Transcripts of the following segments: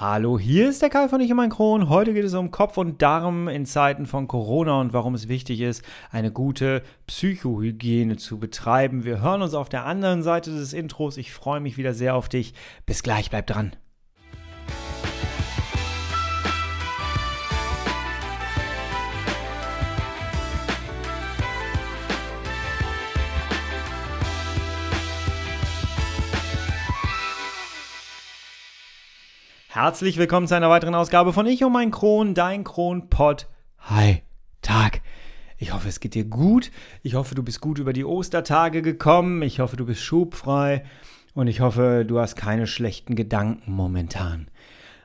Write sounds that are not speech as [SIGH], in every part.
Hallo, hier ist der Kai von Ich und mein Kron. Heute geht es um Kopf und Darm in Zeiten von Corona und warum es wichtig ist, eine gute Psychohygiene zu betreiben. Wir hören uns auf der anderen Seite des Intros. Ich freue mich wieder sehr auf dich. Bis gleich, bleib dran. Herzlich willkommen zu einer weiteren Ausgabe von Ich und mein Kron, dein Kronpott. Hi, Tag. Ich hoffe, es geht dir gut. Ich hoffe, du bist gut über die Ostertage gekommen. Ich hoffe, du bist schubfrei. Und ich hoffe, du hast keine schlechten Gedanken momentan.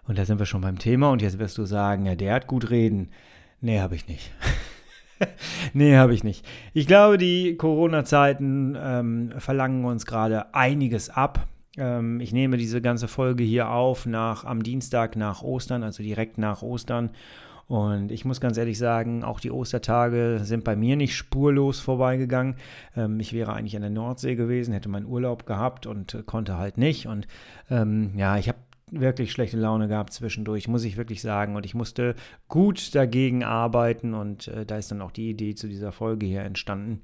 Und da sind wir schon beim Thema. Und jetzt wirst du sagen, ja, der hat gut reden. Nee, habe ich nicht. [LAUGHS] nee, habe ich nicht. Ich glaube, die Corona-Zeiten ähm, verlangen uns gerade einiges ab. Ähm, ich nehme diese ganze Folge hier auf nach, am Dienstag nach Ostern, also direkt nach Ostern. Und ich muss ganz ehrlich sagen, auch die Ostertage sind bei mir nicht spurlos vorbeigegangen. Ähm, ich wäre eigentlich an der Nordsee gewesen, hätte meinen Urlaub gehabt und äh, konnte halt nicht. Und ähm, ja, ich habe wirklich schlechte Laune gehabt zwischendurch, muss ich wirklich sagen. Und ich musste gut dagegen arbeiten. Und äh, da ist dann auch die Idee zu dieser Folge hier entstanden.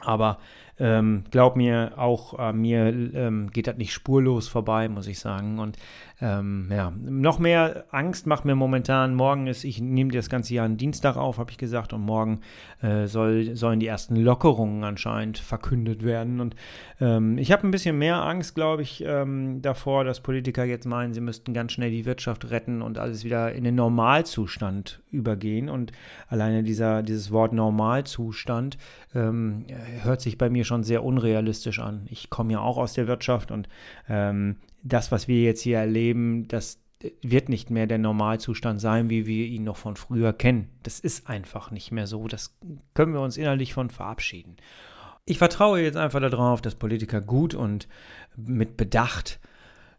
Aber ähm, glaub mir, auch äh, mir ähm, geht das nicht spurlos vorbei, muss ich sagen. Und ähm, ja, noch mehr Angst macht mir momentan. Morgen ist, ich nehme das ganze Jahr einen Dienstag auf, habe ich gesagt, und morgen äh, soll, sollen die ersten Lockerungen anscheinend verkündet werden. Und ähm, ich habe ein bisschen mehr Angst, glaube ich, ähm, davor, dass Politiker jetzt meinen, sie müssten ganz schnell die Wirtschaft retten und alles wieder in den Normalzustand übergehen. Und alleine dieser, dieses Wort Normalzustand ähm, hört sich bei mir mir schon sehr unrealistisch an. Ich komme ja auch aus der Wirtschaft und ähm, das, was wir jetzt hier erleben, das wird nicht mehr der Normalzustand sein, wie wir ihn noch von früher kennen. Das ist einfach nicht mehr so. Das können wir uns innerlich von verabschieden. Ich vertraue jetzt einfach darauf, dass Politiker gut und mit Bedacht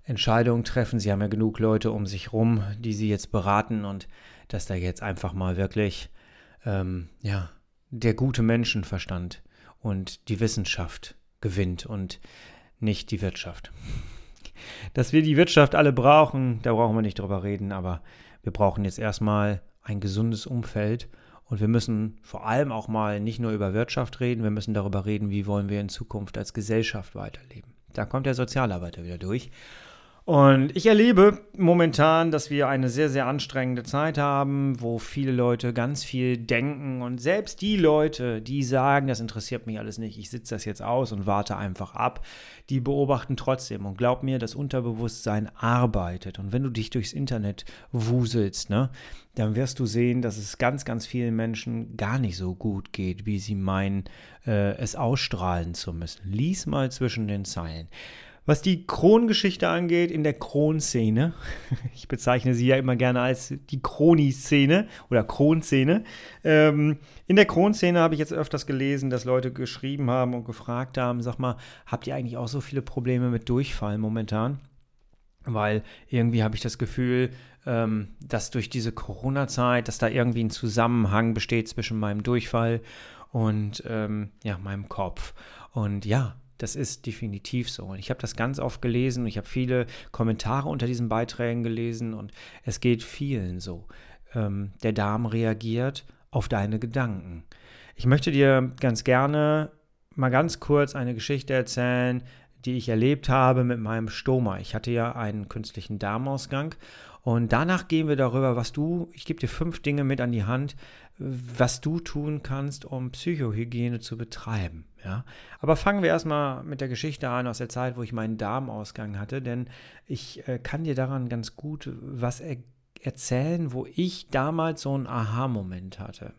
Entscheidungen treffen. Sie haben ja genug Leute um sich rum, die sie jetzt beraten und dass da jetzt einfach mal wirklich ähm, ja, der gute Menschenverstand und die Wissenschaft gewinnt und nicht die Wirtschaft. Dass wir die Wirtschaft alle brauchen, da brauchen wir nicht drüber reden, aber wir brauchen jetzt erstmal ein gesundes Umfeld und wir müssen vor allem auch mal nicht nur über Wirtschaft reden, wir müssen darüber reden, wie wollen wir in Zukunft als Gesellschaft weiterleben. Da kommt der Sozialarbeiter wieder durch und ich erlebe momentan, dass wir eine sehr, sehr anstrengende Zeit haben, wo viele Leute ganz viel denken und selbst die Leute, die sagen, das interessiert mich alles nicht, ich sitze das jetzt aus und warte einfach ab, die beobachten trotzdem und glaub mir, das Unterbewusstsein arbeitet und wenn du dich durchs Internet wuselst, ne, dann wirst du sehen, dass es ganz, ganz vielen Menschen gar nicht so gut geht, wie sie meinen, äh, es ausstrahlen zu müssen. Lies mal zwischen den Zeilen. Was die Krongeschichte angeht, in der Kronszene, [LAUGHS] ich bezeichne sie ja immer gerne als die Kroni-Szene oder Kronszene. Ähm, in der Kronszene habe ich jetzt öfters gelesen, dass Leute geschrieben haben und gefragt haben, sag mal, habt ihr eigentlich auch so viele Probleme mit Durchfall momentan? Weil irgendwie habe ich das Gefühl, ähm, dass durch diese Corona-Zeit, dass da irgendwie ein Zusammenhang besteht zwischen meinem Durchfall und ähm, ja, meinem Kopf. Und ja, das ist definitiv so. Und ich habe das ganz oft gelesen und ich habe viele Kommentare unter diesen Beiträgen gelesen und es geht vielen so. Ähm, der Darm reagiert auf deine Gedanken. Ich möchte dir ganz gerne mal ganz kurz eine Geschichte erzählen, die ich erlebt habe mit meinem Stoma. Ich hatte ja einen künstlichen Darmausgang und danach gehen wir darüber, was du, ich gebe dir fünf Dinge mit an die Hand, was du tun kannst, um Psychohygiene zu betreiben. Ja? Aber fangen wir erstmal mit der Geschichte an aus der Zeit, wo ich meinen Darmausgang hatte, denn ich äh, kann dir daran ganz gut was er erzählen, wo ich damals so einen Aha-Moment hatte.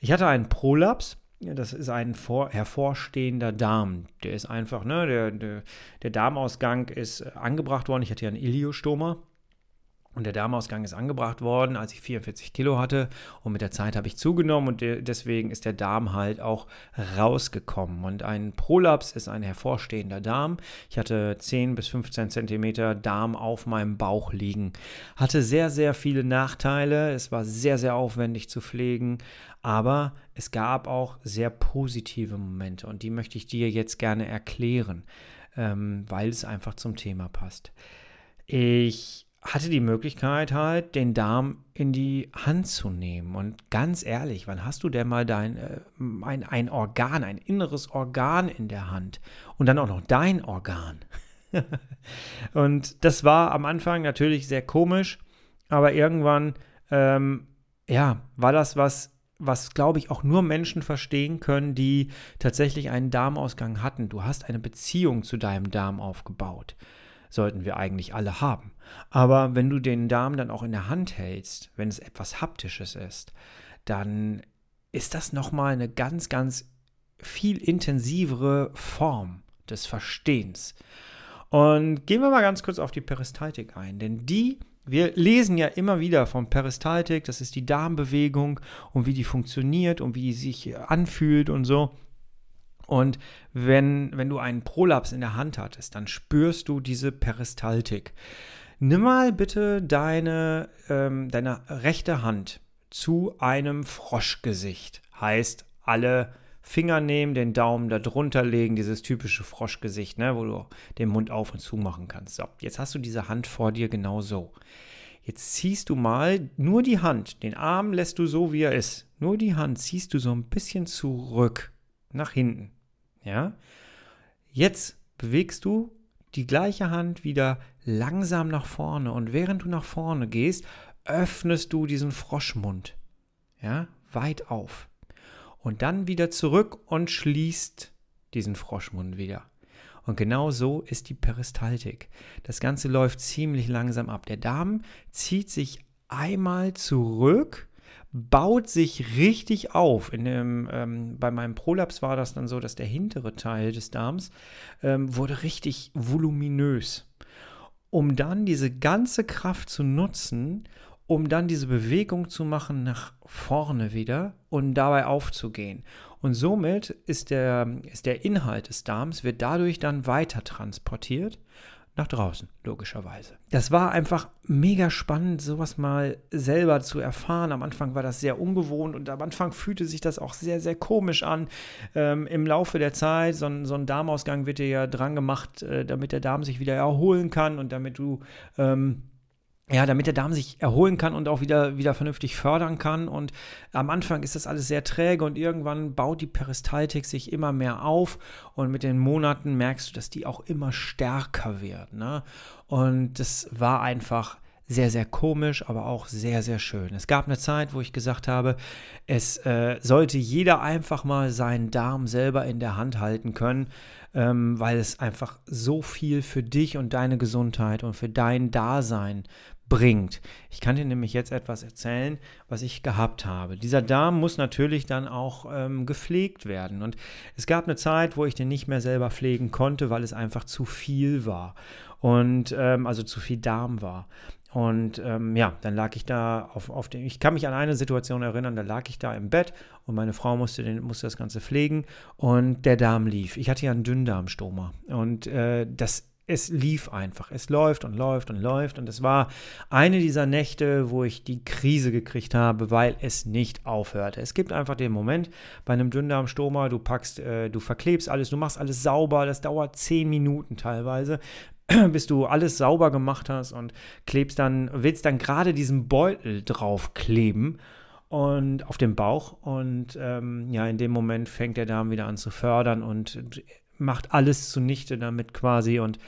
Ich hatte einen Prolaps. Das ist ein vor, hervorstehender Darm. Der ist einfach, ne, der, der, der Darmausgang ist angebracht worden. Ich hatte ja einen Iliostoma. Und der Darmausgang ist angebracht worden, als ich 44 Kilo hatte. Und mit der Zeit habe ich zugenommen und deswegen ist der Darm halt auch rausgekommen. Und ein Prolaps ist ein hervorstehender Darm. Ich hatte 10 bis 15 Zentimeter Darm auf meinem Bauch liegen. Hatte sehr, sehr viele Nachteile. Es war sehr, sehr aufwendig zu pflegen. Aber es gab auch sehr positive Momente. Und die möchte ich dir jetzt gerne erklären, ähm, weil es einfach zum Thema passt. Ich hatte die Möglichkeit halt, den Darm in die Hand zu nehmen. Und ganz ehrlich, wann hast du denn mal dein, äh, ein, ein Organ, ein inneres Organ in der Hand? Und dann auch noch dein Organ. [LAUGHS] und das war am Anfang natürlich sehr komisch, aber irgendwann, ähm, ja, war das was, was glaube ich auch nur Menschen verstehen können, die tatsächlich einen Darmausgang hatten. Du hast eine Beziehung zu deinem Darm aufgebaut sollten wir eigentlich alle haben. Aber wenn du den Darm dann auch in der Hand hältst, wenn es etwas Haptisches ist, dann ist das nochmal eine ganz, ganz viel intensivere Form des Verstehens. Und gehen wir mal ganz kurz auf die Peristaltik ein, denn die wir lesen ja immer wieder von Peristaltik, das ist die Darmbewegung und wie die funktioniert und wie die sich anfühlt und so. Und wenn, wenn du einen Prolaps in der Hand hattest, dann spürst du diese Peristaltik. Nimm mal bitte deine, ähm, deine rechte Hand zu einem Froschgesicht. Heißt, alle Finger nehmen, den Daumen da drunter legen, dieses typische Froschgesicht, ne, wo du den Mund auf und zu machen kannst. So, jetzt hast du diese Hand vor dir genau so. Jetzt ziehst du mal nur die Hand, den Arm lässt du so, wie er ist. Nur die Hand ziehst du so ein bisschen zurück, nach hinten. Ja? Jetzt bewegst du die gleiche Hand wieder langsam nach vorne und während du nach vorne gehst, öffnest du diesen Froschmund. Ja, weit auf. Und dann wieder zurück und schließt diesen Froschmund wieder. Und genau so ist die Peristaltik. Das Ganze läuft ziemlich langsam ab. Der Darm zieht sich einmal zurück baut sich richtig auf. In dem, ähm, bei meinem Prolaps war das dann so, dass der hintere Teil des Darms ähm, wurde richtig voluminös. Um dann diese ganze Kraft zu nutzen, um dann diese Bewegung zu machen nach vorne wieder und dabei aufzugehen. Und somit ist der, ist der Inhalt des Darms, wird dadurch dann weiter transportiert nach draußen, logischerweise. Das war einfach mega spannend, sowas mal selber zu erfahren. Am Anfang war das sehr ungewohnt und am Anfang fühlte sich das auch sehr, sehr komisch an. Ähm, Im Laufe der Zeit, so ein, so ein Darmausgang wird dir ja dran gemacht, äh, damit der Darm sich wieder erholen kann und damit du ähm, ja, damit der Darm sich erholen kann und auch wieder, wieder vernünftig fördern kann. Und am Anfang ist das alles sehr träge und irgendwann baut die Peristaltik sich immer mehr auf und mit den Monaten merkst du, dass die auch immer stärker wird. Ne? Und das war einfach sehr, sehr komisch, aber auch sehr, sehr schön. Es gab eine Zeit, wo ich gesagt habe, es äh, sollte jeder einfach mal seinen Darm selber in der Hand halten können, ähm, weil es einfach so viel für dich und deine Gesundheit und für dein Dasein bringt. Ich kann dir nämlich jetzt etwas erzählen, was ich gehabt habe. Dieser Darm muss natürlich dann auch ähm, gepflegt werden. Und es gab eine Zeit, wo ich den nicht mehr selber pflegen konnte, weil es einfach zu viel war. Und ähm, also zu viel Darm war. Und ähm, ja, dann lag ich da auf, auf dem. Ich kann mich an eine Situation erinnern, da lag ich da im Bett und meine Frau musste, den, musste das Ganze pflegen und der Darm lief. Ich hatte ja einen Dünndarmstoma und äh, das es lief einfach. Es läuft und läuft und läuft. Und es war eine dieser Nächte, wo ich die Krise gekriegt habe, weil es nicht aufhörte. Es gibt einfach den Moment bei einem Dünndarmstoma, du packst, äh, du verklebst alles, du machst alles sauber. Das dauert zehn Minuten teilweise [CLEARS THROAT] bis du alles sauber gemacht hast und klebst dann, willst dann gerade diesen Beutel draufkleben und auf dem Bauch und ähm, ja, in dem Moment fängt der Darm wieder an zu fördern und macht alles zunichte damit quasi und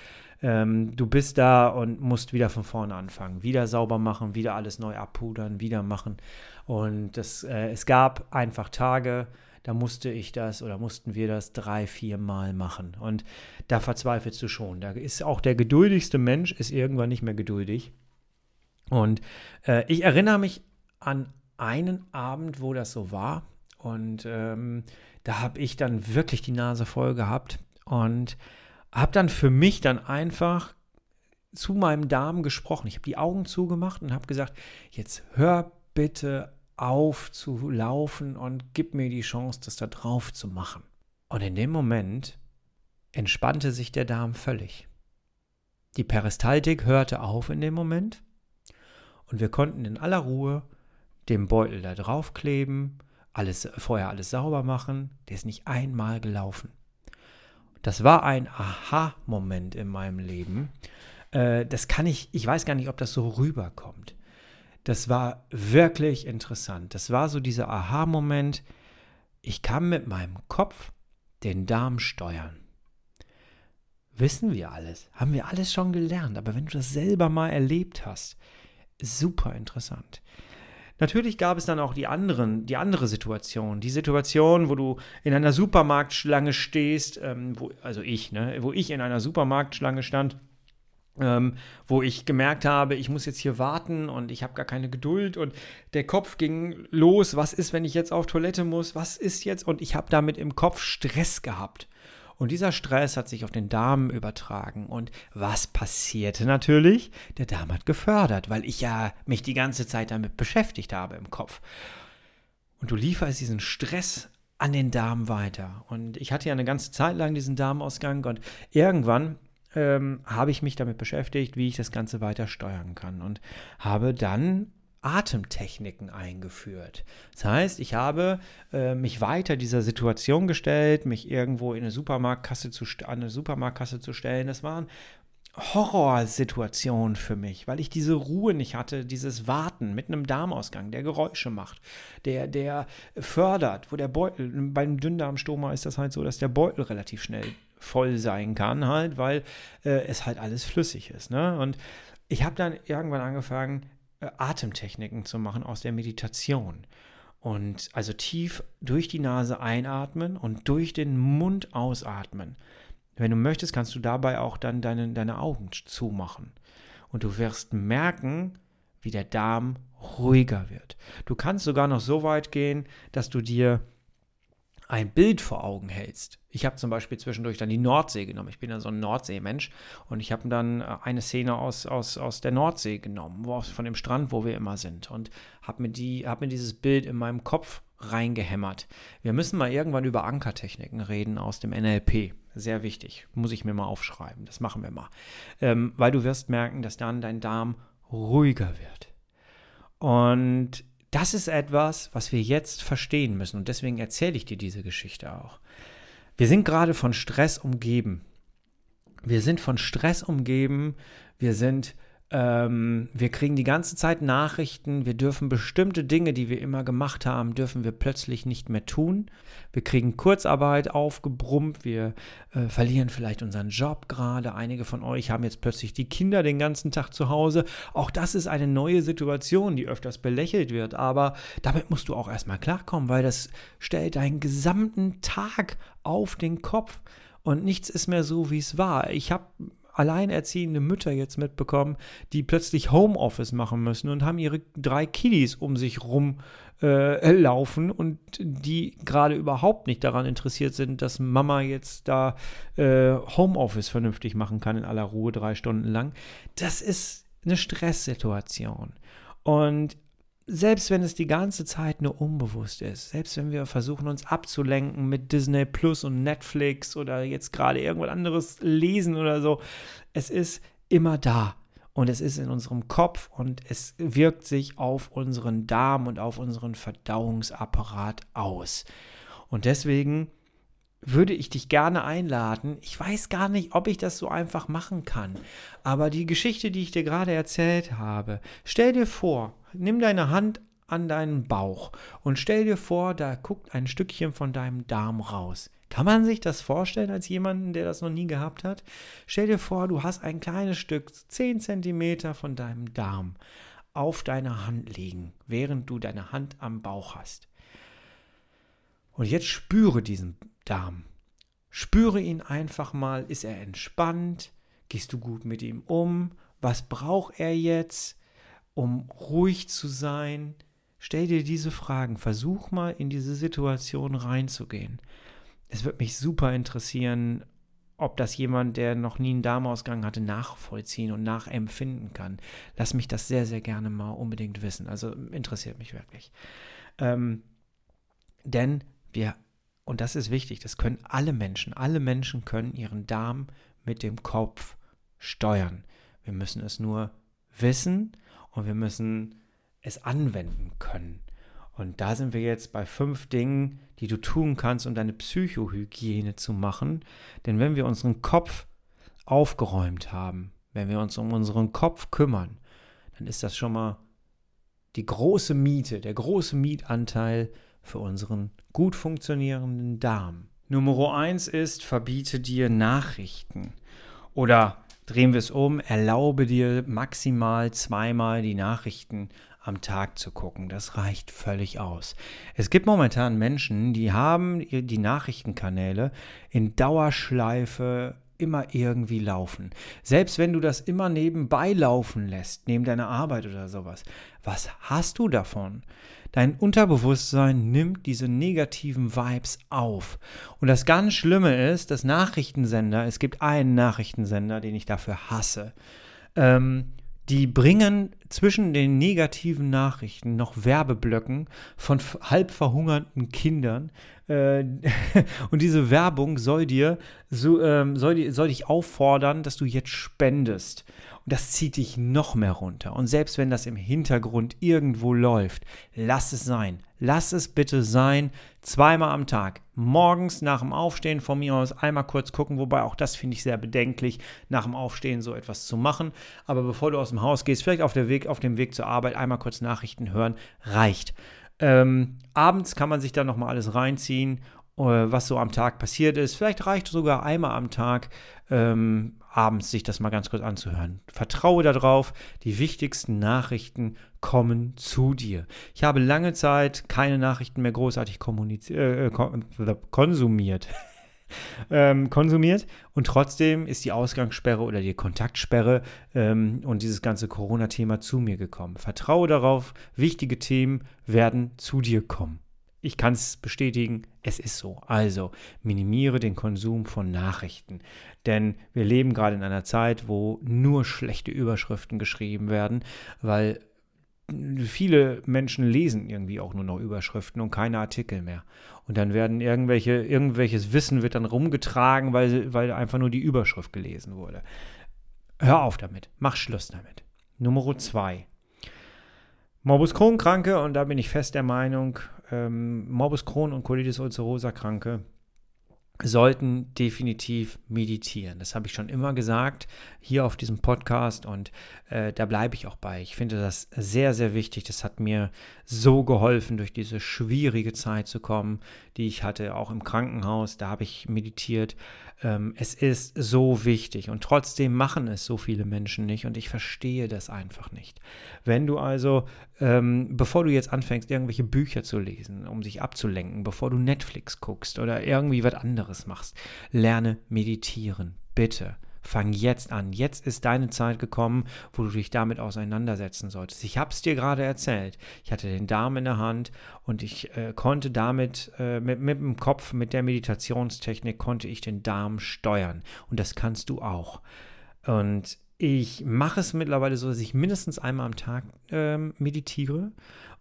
ähm, du bist da und musst wieder von vorne anfangen. Wieder sauber machen, wieder alles neu abpudern, wieder machen. Und das, äh, es gab einfach Tage, da musste ich das oder mussten wir das drei, vier Mal machen. Und da verzweifelst du schon. Da ist auch der geduldigste Mensch ist irgendwann nicht mehr geduldig. Und äh, ich erinnere mich an einen Abend, wo das so war. Und ähm, da habe ich dann wirklich die Nase voll gehabt und habe dann für mich dann einfach zu meinem Darm gesprochen. Ich habe die Augen zugemacht und habe gesagt, jetzt hör bitte auf zu laufen und gib mir die Chance, das da drauf zu machen. Und in dem Moment entspannte sich der Darm völlig. Die Peristaltik hörte auf in dem Moment und wir konnten in aller Ruhe den Beutel da draufkleben, alles, vorher alles sauber machen. Der ist nicht einmal gelaufen. Das war ein Aha-Moment in meinem Leben, Äh, das kann ich, ich weiß gar nicht, ob das so rüberkommt. Das war wirklich interessant. Das war so dieser Aha-Moment. Ich kann mit meinem Kopf den Darm steuern. Wissen wir alles, haben wir alles schon gelernt, aber wenn du das selber mal erlebt hast, super interessant. Natürlich gab es dann auch die anderen, die andere Situation, die Situation, wo du in einer Supermarktschlange stehst, ähm, wo, also ich, ne, wo ich in einer Supermarktschlange stand, ähm, wo ich gemerkt habe, ich muss jetzt hier warten und ich habe gar keine Geduld und der Kopf ging los, was ist, wenn ich jetzt auf Toilette muss, was ist jetzt und ich habe damit im Kopf Stress gehabt. Und dieser Stress hat sich auf den Darm übertragen. Und was passierte natürlich? Der Darm hat gefördert, weil ich ja mich die ganze Zeit damit beschäftigt habe im Kopf. Und du lieferst diesen Stress an den Darm weiter. Und ich hatte ja eine ganze Zeit lang diesen Darmausgang und irgendwann ähm, habe ich mich damit beschäftigt, wie ich das Ganze weiter steuern kann und habe dann Atemtechniken eingeführt. Das heißt, ich habe äh, mich weiter dieser Situation gestellt, mich irgendwo in eine Supermarktkasse zu, an eine Supermarktkasse zu stellen. Das waren Horrorsituation für mich, weil ich diese Ruhe nicht hatte, dieses Warten mit einem Darmausgang, der Geräusche macht, der, der fördert, wo der Beutel, beim Dünndarmstoma ist das halt so, dass der Beutel relativ schnell voll sein kann, halt, weil äh, es halt alles flüssig ist. Ne? Und ich habe dann irgendwann angefangen, Atemtechniken zu machen aus der Meditation. Und also tief durch die Nase einatmen und durch den Mund ausatmen. Wenn du möchtest, kannst du dabei auch dann deine, deine Augen zumachen. Und du wirst merken, wie der Darm ruhiger wird. Du kannst sogar noch so weit gehen, dass du dir ein Bild vor Augen hältst. Ich habe zum Beispiel zwischendurch dann die Nordsee genommen. Ich bin ja so ein Nordseemensch und ich habe dann äh, eine Szene aus, aus, aus der Nordsee genommen, wo, von dem Strand, wo wir immer sind und habe mir, die, hab mir dieses Bild in meinem Kopf reingehämmert. Wir müssen mal irgendwann über Ankertechniken reden aus dem NLP. Sehr wichtig. Muss ich mir mal aufschreiben. Das machen wir mal. Ähm, weil du wirst merken, dass dann dein Darm ruhiger wird. Und das ist etwas, was wir jetzt verstehen müssen. Und deswegen erzähle ich dir diese Geschichte auch. Wir sind gerade von Stress umgeben. Wir sind von Stress umgeben. Wir sind ähm, wir kriegen die ganze Zeit Nachrichten, wir dürfen bestimmte Dinge, die wir immer gemacht haben, dürfen wir plötzlich nicht mehr tun. Wir kriegen Kurzarbeit aufgebrummt, wir äh, verlieren vielleicht unseren Job gerade. Einige von euch haben jetzt plötzlich die Kinder den ganzen Tag zu Hause. Auch das ist eine neue Situation, die öfters belächelt wird, aber damit musst du auch erstmal klarkommen, weil das stellt deinen gesamten Tag auf den Kopf und nichts ist mehr so, wie es war. Ich habe alleinerziehende Mütter jetzt mitbekommen, die plötzlich Homeoffice machen müssen und haben ihre drei Kiddies um sich rum äh, laufen und die gerade überhaupt nicht daran interessiert sind, dass Mama jetzt da äh, Homeoffice vernünftig machen kann in aller Ruhe drei Stunden lang. Das ist eine Stresssituation. Und selbst wenn es die ganze Zeit nur unbewusst ist, selbst wenn wir versuchen, uns abzulenken mit Disney Plus und Netflix oder jetzt gerade irgendwas anderes lesen oder so, es ist immer da. Und es ist in unserem Kopf und es wirkt sich auf unseren Darm und auf unseren Verdauungsapparat aus. Und deswegen würde ich dich gerne einladen. Ich weiß gar nicht, ob ich das so einfach machen kann. Aber die Geschichte, die ich dir gerade erzählt habe, stell dir vor, nimm deine Hand an deinen Bauch und stell dir vor, da guckt ein Stückchen von deinem Darm raus. Kann man sich das vorstellen als jemanden, der das noch nie gehabt hat? Stell dir vor, du hast ein kleines Stück, 10 cm von deinem Darm auf deiner Hand liegen, während du deine Hand am Bauch hast. Und jetzt spüre diesen Darm. Spüre ihn einfach mal. Ist er entspannt? Gehst du gut mit ihm um? Was braucht er jetzt, um ruhig zu sein? Stell dir diese Fragen. Versuch mal in diese Situation reinzugehen. Es würde mich super interessieren, ob das jemand, der noch nie einen Darmausgang hatte, nachvollziehen und nachempfinden kann. Lass mich das sehr, sehr gerne mal unbedingt wissen. Also interessiert mich wirklich. Ähm, denn wir und das ist wichtig, das können alle Menschen. Alle Menschen können ihren Darm mit dem Kopf steuern. Wir müssen es nur wissen und wir müssen es anwenden können. Und da sind wir jetzt bei fünf Dingen, die du tun kannst, um deine Psychohygiene zu machen. Denn wenn wir unseren Kopf aufgeräumt haben, wenn wir uns um unseren Kopf kümmern, dann ist das schon mal die große Miete, der große Mietanteil für unseren gut funktionierenden Darm. Nummer eins ist, verbiete dir Nachrichten. Oder drehen wir es um, erlaube dir maximal zweimal die Nachrichten am Tag zu gucken. Das reicht völlig aus. Es gibt momentan Menschen, die haben die Nachrichtenkanäle in Dauerschleife immer irgendwie laufen. Selbst wenn du das immer nebenbei laufen lässt, neben deiner Arbeit oder sowas, was hast du davon? Dein Unterbewusstsein nimmt diese negativen Vibes auf. Und das ganz Schlimme ist, dass Nachrichtensender, es gibt einen Nachrichtensender, den ich dafür hasse, ähm, die bringen zwischen den negativen Nachrichten noch Werbeblöcken von halb verhungerten Kindern. Äh, [LAUGHS] und diese Werbung soll dir, so, ähm, soll, soll dich auffordern, dass du jetzt spendest. Und das zieht dich noch mehr runter. Und selbst wenn das im Hintergrund irgendwo läuft, lass es sein. Lass es bitte sein. Zweimal am Tag. Morgens nach dem Aufstehen von mir aus einmal kurz gucken, wobei auch das finde ich sehr bedenklich, nach dem Aufstehen so etwas zu machen. Aber bevor du aus dem Haus gehst, vielleicht auf, der Weg, auf dem Weg zur Arbeit einmal kurz Nachrichten hören, reicht. Ähm, abends kann man sich dann nochmal alles reinziehen äh, was so am Tag passiert ist. Vielleicht reicht sogar einmal am Tag ähm, abends sich das mal ganz kurz anzuhören. Vertraue darauf, die wichtigsten Nachrichten kommen zu dir. Ich habe lange Zeit keine Nachrichten mehr großartig äh, äh konsumiert. [LAUGHS] ähm, konsumiert und trotzdem ist die Ausgangssperre oder die Kontaktsperre ähm, und dieses ganze Corona-Thema zu mir gekommen. Vertraue darauf, wichtige Themen werden zu dir kommen ich kann es bestätigen, es ist so. Also minimiere den Konsum von Nachrichten. Denn wir leben gerade in einer Zeit, wo nur schlechte Überschriften geschrieben werden, weil viele Menschen lesen irgendwie auch nur noch Überschriften und keine Artikel mehr. Und dann werden irgendwelche, irgendwelches Wissen wird dann rumgetragen, weil, weil einfach nur die Überschrift gelesen wurde. Hör auf damit. Mach Schluss damit. Nummer zwei. Morbus Crohn-Kranke, und da bin ich fest der Meinung, ähm, Morbus Crohn und Colitis ulcerosa Kranke sollten definitiv meditieren. Das habe ich schon immer gesagt hier auf diesem Podcast und äh, da bleibe ich auch bei. Ich finde das sehr, sehr wichtig. Das hat mir so geholfen, durch diese schwierige Zeit zu kommen, die ich hatte, auch im Krankenhaus. Da habe ich meditiert. Ähm, es ist so wichtig und trotzdem machen es so viele Menschen nicht und ich verstehe das einfach nicht. Wenn du also, ähm, bevor du jetzt anfängst, irgendwelche Bücher zu lesen, um sich abzulenken, bevor du Netflix guckst oder irgendwie was anderes machst, lerne meditieren, bitte. Fang jetzt an. Jetzt ist deine Zeit gekommen, wo du dich damit auseinandersetzen solltest. Ich habe es dir gerade erzählt. Ich hatte den Darm in der Hand und ich äh, konnte damit, äh, mit, mit dem Kopf, mit der Meditationstechnik, konnte ich den Darm steuern. Und das kannst du auch. Und ich mache es mittlerweile so, dass ich mindestens einmal am Tag ähm, meditiere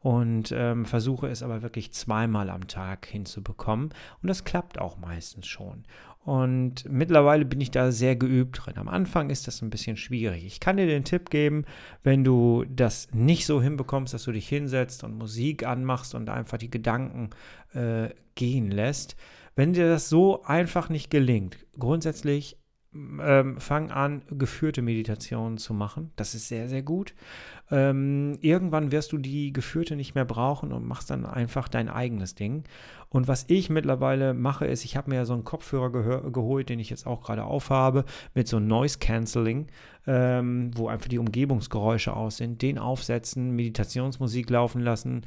und ähm, versuche es aber wirklich zweimal am Tag hinzubekommen. Und das klappt auch meistens schon. Und mittlerweile bin ich da sehr geübt drin. Am Anfang ist das ein bisschen schwierig. Ich kann dir den Tipp geben, wenn du das nicht so hinbekommst, dass du dich hinsetzt und Musik anmachst und einfach die Gedanken äh, gehen lässt. Wenn dir das so einfach nicht gelingt, grundsätzlich ähm, fang an, geführte Meditationen zu machen. Das ist sehr, sehr gut. Ähm, irgendwann wirst du die geführte nicht mehr brauchen und machst dann einfach dein eigenes Ding. Und was ich mittlerweile mache, ist, ich habe mir ja so einen Kopfhörer geholt, den ich jetzt auch gerade aufhabe, mit so Noise Cancelling, ähm, wo einfach die Umgebungsgeräusche aus sind. Den aufsetzen, Meditationsmusik laufen lassen,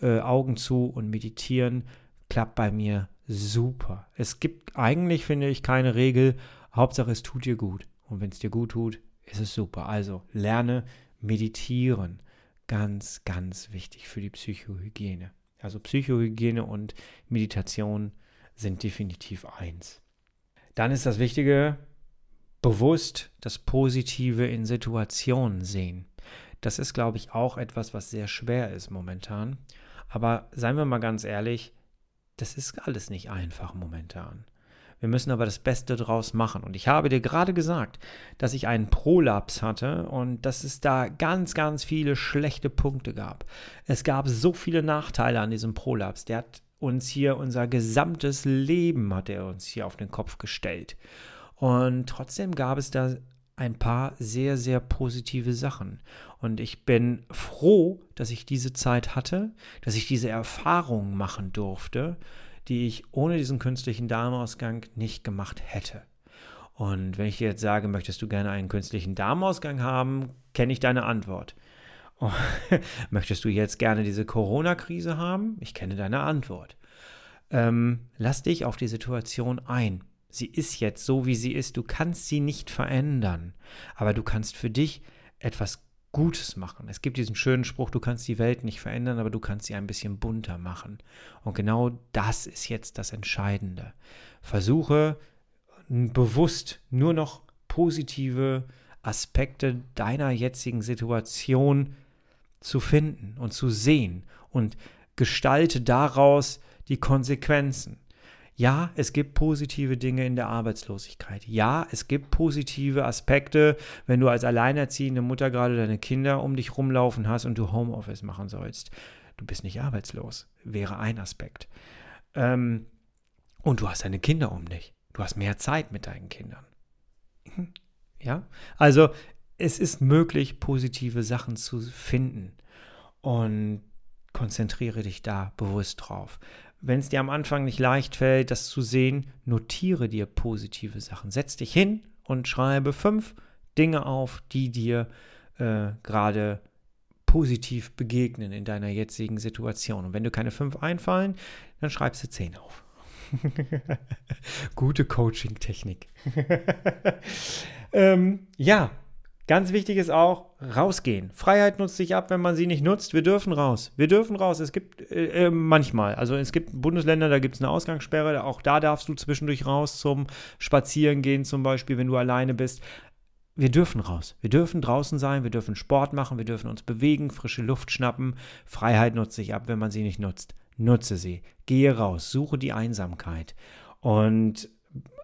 äh, Augen zu und meditieren. Klappt bei mir super. Es gibt eigentlich, finde ich, keine Regel. Hauptsache, es tut dir gut. Und wenn es dir gut tut, ist es super. Also lerne meditieren. Ganz, ganz wichtig für die Psychohygiene. Also Psychohygiene und Meditation sind definitiv eins. Dann ist das Wichtige, bewusst das Positive in Situationen sehen. Das ist, glaube ich, auch etwas, was sehr schwer ist momentan. Aber seien wir mal ganz ehrlich, das ist alles nicht einfach momentan. Wir müssen aber das Beste draus machen. Und ich habe dir gerade gesagt, dass ich einen Prolaps hatte und dass es da ganz, ganz viele schlechte Punkte gab. Es gab so viele Nachteile an diesem Prolaps. Der hat uns hier unser gesamtes Leben hat er uns hier auf den Kopf gestellt. Und trotzdem gab es da ein paar sehr, sehr positive Sachen. Und ich bin froh, dass ich diese Zeit hatte, dass ich diese Erfahrungen machen durfte, die ich ohne diesen künstlichen Darmausgang nicht gemacht hätte. Und wenn ich dir jetzt sage, möchtest du gerne einen künstlichen Darmausgang haben, kenne ich deine Antwort. Oh, [LAUGHS] möchtest du jetzt gerne diese Corona-Krise haben? Ich kenne deine Antwort. Ähm, lass dich auf die Situation ein. Sie ist jetzt so, wie sie ist. Du kannst sie nicht verändern. Aber du kannst für dich etwas Gutes machen. Es gibt diesen schönen Spruch, du kannst die Welt nicht verändern, aber du kannst sie ein bisschen bunter machen. Und genau das ist jetzt das Entscheidende. Versuche bewusst nur noch positive Aspekte deiner jetzigen Situation zu finden und zu sehen und gestalte daraus die Konsequenzen. Ja, es gibt positive Dinge in der Arbeitslosigkeit. Ja, es gibt positive Aspekte, wenn du als alleinerziehende Mutter gerade deine Kinder um dich rumlaufen hast und du Homeoffice machen sollst. Du bist nicht arbeitslos, wäre ein Aspekt. Ähm, und du hast deine Kinder um dich. Du hast mehr Zeit mit deinen Kindern. Ja, also es ist möglich, positive Sachen zu finden. Und konzentriere dich da bewusst drauf. Wenn es dir am Anfang nicht leicht fällt, das zu sehen, notiere dir positive Sachen. Setz dich hin und schreibe fünf Dinge auf, die dir äh, gerade positiv begegnen in deiner jetzigen Situation. Und wenn dir keine fünf einfallen, dann schreibst du zehn auf. [LAUGHS] Gute Coaching-Technik. [LAUGHS] ähm, ja, Ganz wichtig ist auch, rausgehen. Freiheit nutzt sich ab, wenn man sie nicht nutzt. Wir dürfen raus. Wir dürfen raus. Es gibt äh, äh manchmal, also es gibt Bundesländer, da gibt es eine Ausgangssperre. Auch da darfst du zwischendurch raus zum Spazierengehen zum Beispiel, wenn du alleine bist. Wir dürfen raus. Wir dürfen draußen sein. Wir dürfen Sport machen. Wir dürfen uns bewegen, frische Luft schnappen. Freiheit nutzt sich ab, wenn man sie nicht nutzt. Nutze sie. Gehe raus. Suche die Einsamkeit. Und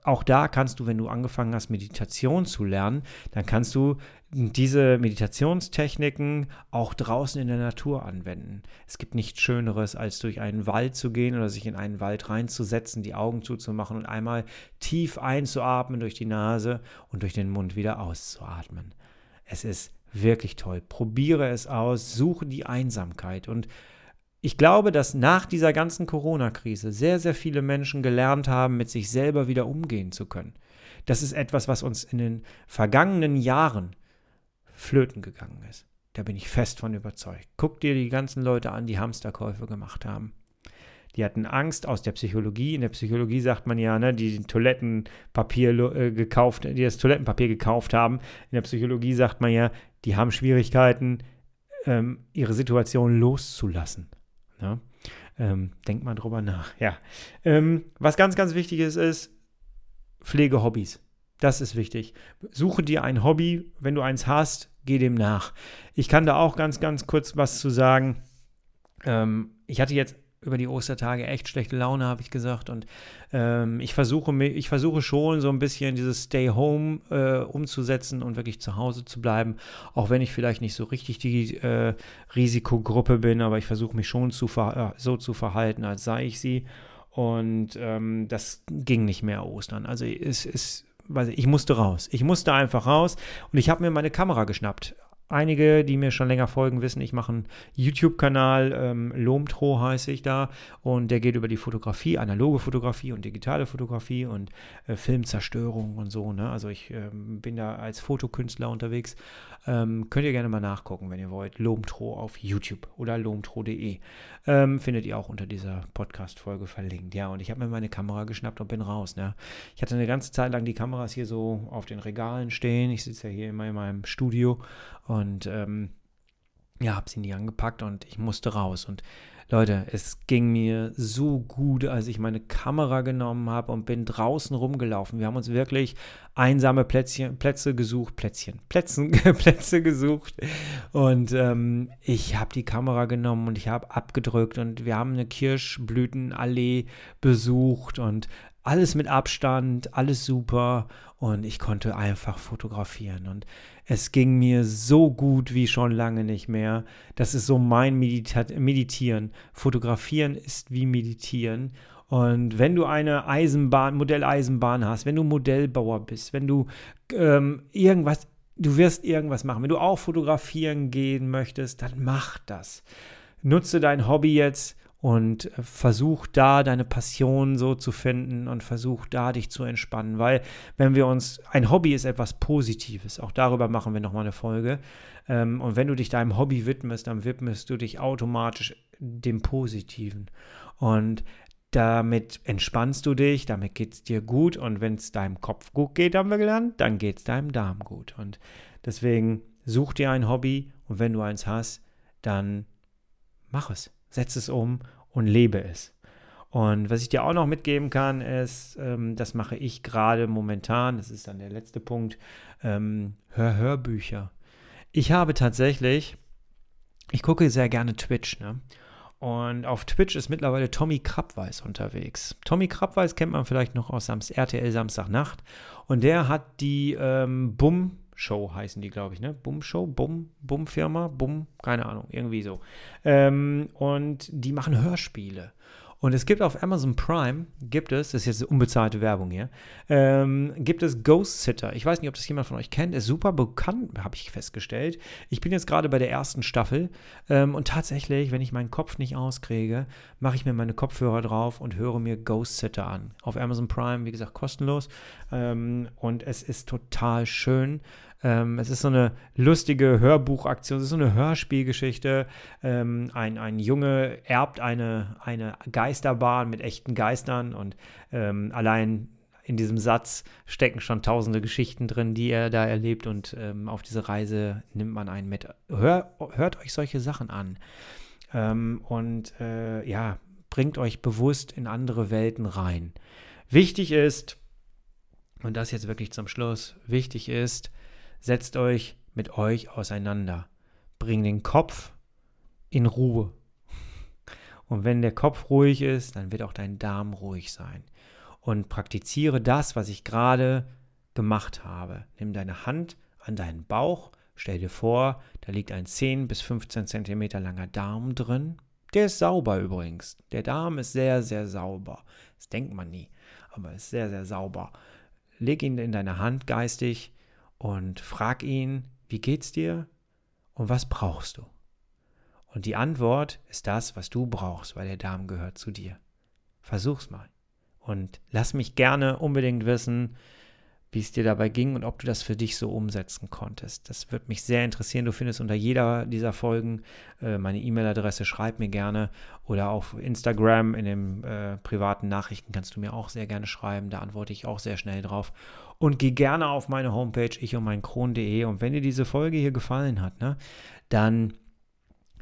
auch da kannst du, wenn du angefangen hast, Meditation zu lernen, dann kannst du diese Meditationstechniken auch draußen in der Natur anwenden. Es gibt nichts Schöneres, als durch einen Wald zu gehen oder sich in einen Wald reinzusetzen, die Augen zuzumachen und einmal tief einzuatmen durch die Nase und durch den Mund wieder auszuatmen. Es ist wirklich toll. Probiere es aus, suche die Einsamkeit und ich glaube, dass nach dieser ganzen Corona-Krise sehr, sehr viele Menschen gelernt haben, mit sich selber wieder umgehen zu können. Das ist etwas, was uns in den vergangenen Jahren flöten gegangen ist. Da bin ich fest von überzeugt. Guck dir die ganzen Leute an, die Hamsterkäufe gemacht haben. Die hatten Angst aus der Psychologie. In der Psychologie sagt man ja, ne, die Toilettenpapier äh, gekauft, die das Toilettenpapier gekauft haben. In der Psychologie sagt man ja, die haben Schwierigkeiten, ähm, ihre Situation loszulassen. Ja? Ähm, denkt mal drüber nach. Ja. Ähm, was ganz, ganz wichtig ist, ist Pflegehobbys. Das ist wichtig. Suche dir ein Hobby. Wenn du eins hast, geh dem nach. Ich kann da auch ganz, ganz kurz was zu sagen. Ähm, ich hatte jetzt über die Ostertage echt schlechte Laune, habe ich gesagt. Und ähm, ich, versuche, ich versuche schon so ein bisschen dieses Stay Home äh, umzusetzen und wirklich zu Hause zu bleiben. Auch wenn ich vielleicht nicht so richtig die äh, Risikogruppe bin, aber ich versuche mich schon zu äh, so zu verhalten, als sei ich sie. Und ähm, das ging nicht mehr Ostern. Also es ist. Ich musste raus. Ich musste einfach raus und ich habe mir meine Kamera geschnappt. Einige, die mir schon länger folgen, wissen, ich mache einen YouTube-Kanal, ähm, Lomtro heiße ich da, und der geht über die Fotografie, analoge Fotografie und digitale Fotografie und äh, Filmzerstörung und so. Ne? Also ich ähm, bin da als Fotokünstler unterwegs. Ähm, könnt ihr gerne mal nachgucken, wenn ihr wollt. Lomtro auf YouTube oder lomtro.de. Ähm, findet ihr auch unter dieser Podcast-Folge verlinkt. Ja, und ich habe mir meine Kamera geschnappt und bin raus. Ne? Ich hatte eine ganze Zeit lang die Kameras hier so auf den Regalen stehen. Ich sitze ja hier immer in meinem Studio und ähm, ja, habe sie nie angepackt und ich musste raus. Und Leute, es ging mir so gut, als ich meine Kamera genommen habe und bin draußen rumgelaufen. Wir haben uns wirklich einsame Plätzchen, Plätze gesucht, Plätzchen, Plätzen, [LAUGHS] Plätze gesucht. Und ähm, ich habe die Kamera genommen und ich habe abgedrückt und wir haben eine Kirschblütenallee besucht und alles mit Abstand, alles super und ich konnte einfach fotografieren und es ging mir so gut wie schon lange nicht mehr. Das ist so mein Medita Meditieren. Fotografieren ist wie Meditieren. Und wenn du eine Eisenbahn, Modelleisenbahn hast, wenn du Modellbauer bist, wenn du ähm, irgendwas, du wirst irgendwas machen. Wenn du auch fotografieren gehen möchtest, dann mach das. Nutze dein Hobby jetzt und äh, versuch da deine Passion so zu finden und versuch da dich zu entspannen, weil wenn wir uns, ein Hobby ist etwas Positives, auch darüber machen wir nochmal eine Folge. Ähm, und wenn du dich deinem Hobby widmest, dann widmest du dich automatisch dem Positiven. Und damit entspannst du dich, damit geht es dir gut. Und wenn es deinem Kopf gut geht, haben wir gelernt, dann geht es deinem Darm gut. Und deswegen such dir ein Hobby. Und wenn du eins hast, dann mach es. Setz es um und lebe es. Und was ich dir auch noch mitgeben kann, ist, ähm, das mache ich gerade momentan, das ist dann der letzte Punkt, ähm, Hör Hörbücher. Ich habe tatsächlich, ich gucke sehr gerne Twitch, ne? Und auf Twitch ist mittlerweile Tommy Krabweis unterwegs. Tommy Krabweis kennt man vielleicht noch aus RTL Samstagnacht. Und der hat die ähm, Bum Show heißen die, glaube ich, ne? Bum Show, Bum, Bum Firma, Bum, keine Ahnung, irgendwie so. Ähm, und die machen Hörspiele. Und es gibt auf Amazon Prime, gibt es, das ist jetzt unbezahlte Werbung hier, ähm, gibt es Ghost Sitter. Ich weiß nicht, ob das jemand von euch kennt, ist super bekannt, habe ich festgestellt. Ich bin jetzt gerade bei der ersten Staffel ähm, und tatsächlich, wenn ich meinen Kopf nicht auskriege, mache ich mir meine Kopfhörer drauf und höre mir Ghost Sitter an. Auf Amazon Prime, wie gesagt, kostenlos. Ähm, und es ist total schön. Ähm, es ist so eine lustige Hörbuchaktion, es ist so eine Hörspielgeschichte. Ähm, ein, ein Junge erbt eine, eine Geisterbahn mit echten Geistern und ähm, allein in diesem Satz stecken schon tausende Geschichten drin, die er da erlebt und ähm, auf diese Reise nimmt man einen mit. Hör, hört euch solche Sachen an ähm, und äh, ja, bringt euch bewusst in andere Welten rein. Wichtig ist, und das jetzt wirklich zum Schluss, wichtig ist, Setzt euch mit euch auseinander. Bring den Kopf in Ruhe. Und wenn der Kopf ruhig ist, dann wird auch dein Darm ruhig sein. Und praktiziere das, was ich gerade gemacht habe. Nimm deine Hand an deinen Bauch, stell dir vor, da liegt ein 10 bis 15 Zentimeter langer Darm drin. Der ist sauber übrigens. Der Darm ist sehr, sehr sauber. Das denkt man nie, aber ist sehr, sehr sauber. Leg ihn in deine Hand geistig und frag ihn, wie geht's dir und was brauchst du? Und die Antwort ist das, was du brauchst, weil der Darm gehört zu dir. Versuch's mal. Und lass mich gerne unbedingt wissen, wie es dir dabei ging und ob du das für dich so umsetzen konntest. Das würde mich sehr interessieren. Du findest unter jeder dieser Folgen äh, meine E-Mail-Adresse. Schreib mir gerne oder auf Instagram in den äh, privaten Nachrichten kannst du mir auch sehr gerne schreiben. Da antworte ich auch sehr schnell drauf. Und geh gerne auf meine Homepage ich und mein Kron.de. Und wenn dir diese Folge hier gefallen hat, ne, dann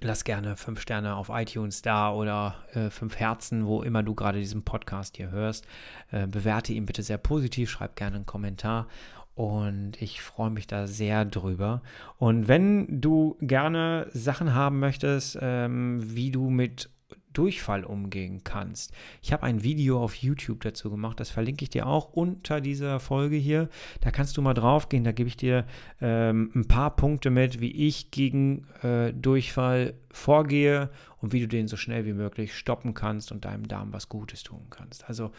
lass gerne fünf Sterne auf iTunes da oder äh, fünf Herzen, wo immer du gerade diesen Podcast hier hörst. Äh, bewerte ihn bitte sehr positiv, schreib gerne einen Kommentar und ich freue mich da sehr drüber. Und wenn du gerne Sachen haben möchtest, ähm, wie du mit Durchfall umgehen kannst. Ich habe ein Video auf YouTube dazu gemacht, das verlinke ich dir auch unter dieser Folge hier. Da kannst du mal drauf gehen, da gebe ich dir ähm, ein paar Punkte mit, wie ich gegen äh, Durchfall vorgehe und wie du den so schnell wie möglich stoppen kannst und deinem Darm was Gutes tun kannst. Also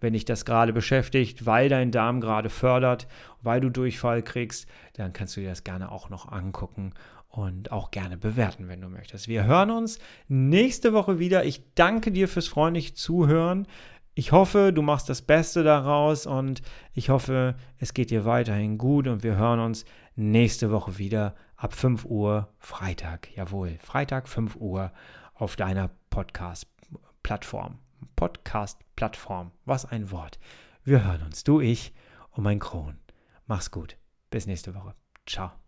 wenn dich das gerade beschäftigt, weil dein Darm gerade fördert, weil du Durchfall kriegst, dann kannst du dir das gerne auch noch angucken und auch gerne bewerten, wenn du möchtest. Wir hören uns nächste Woche wieder. Ich danke dir fürs freundliche Zuhören. Ich hoffe, du machst das Beste daraus und ich hoffe, es geht dir weiterhin gut und wir hören uns nächste Woche wieder ab 5 Uhr Freitag. Jawohl, Freitag 5 Uhr auf deiner Podcast-Plattform. Podcast-Plattform, was ein Wort. Wir hören uns, du, ich und mein Kron. Mach's gut. Bis nächste Woche. Ciao.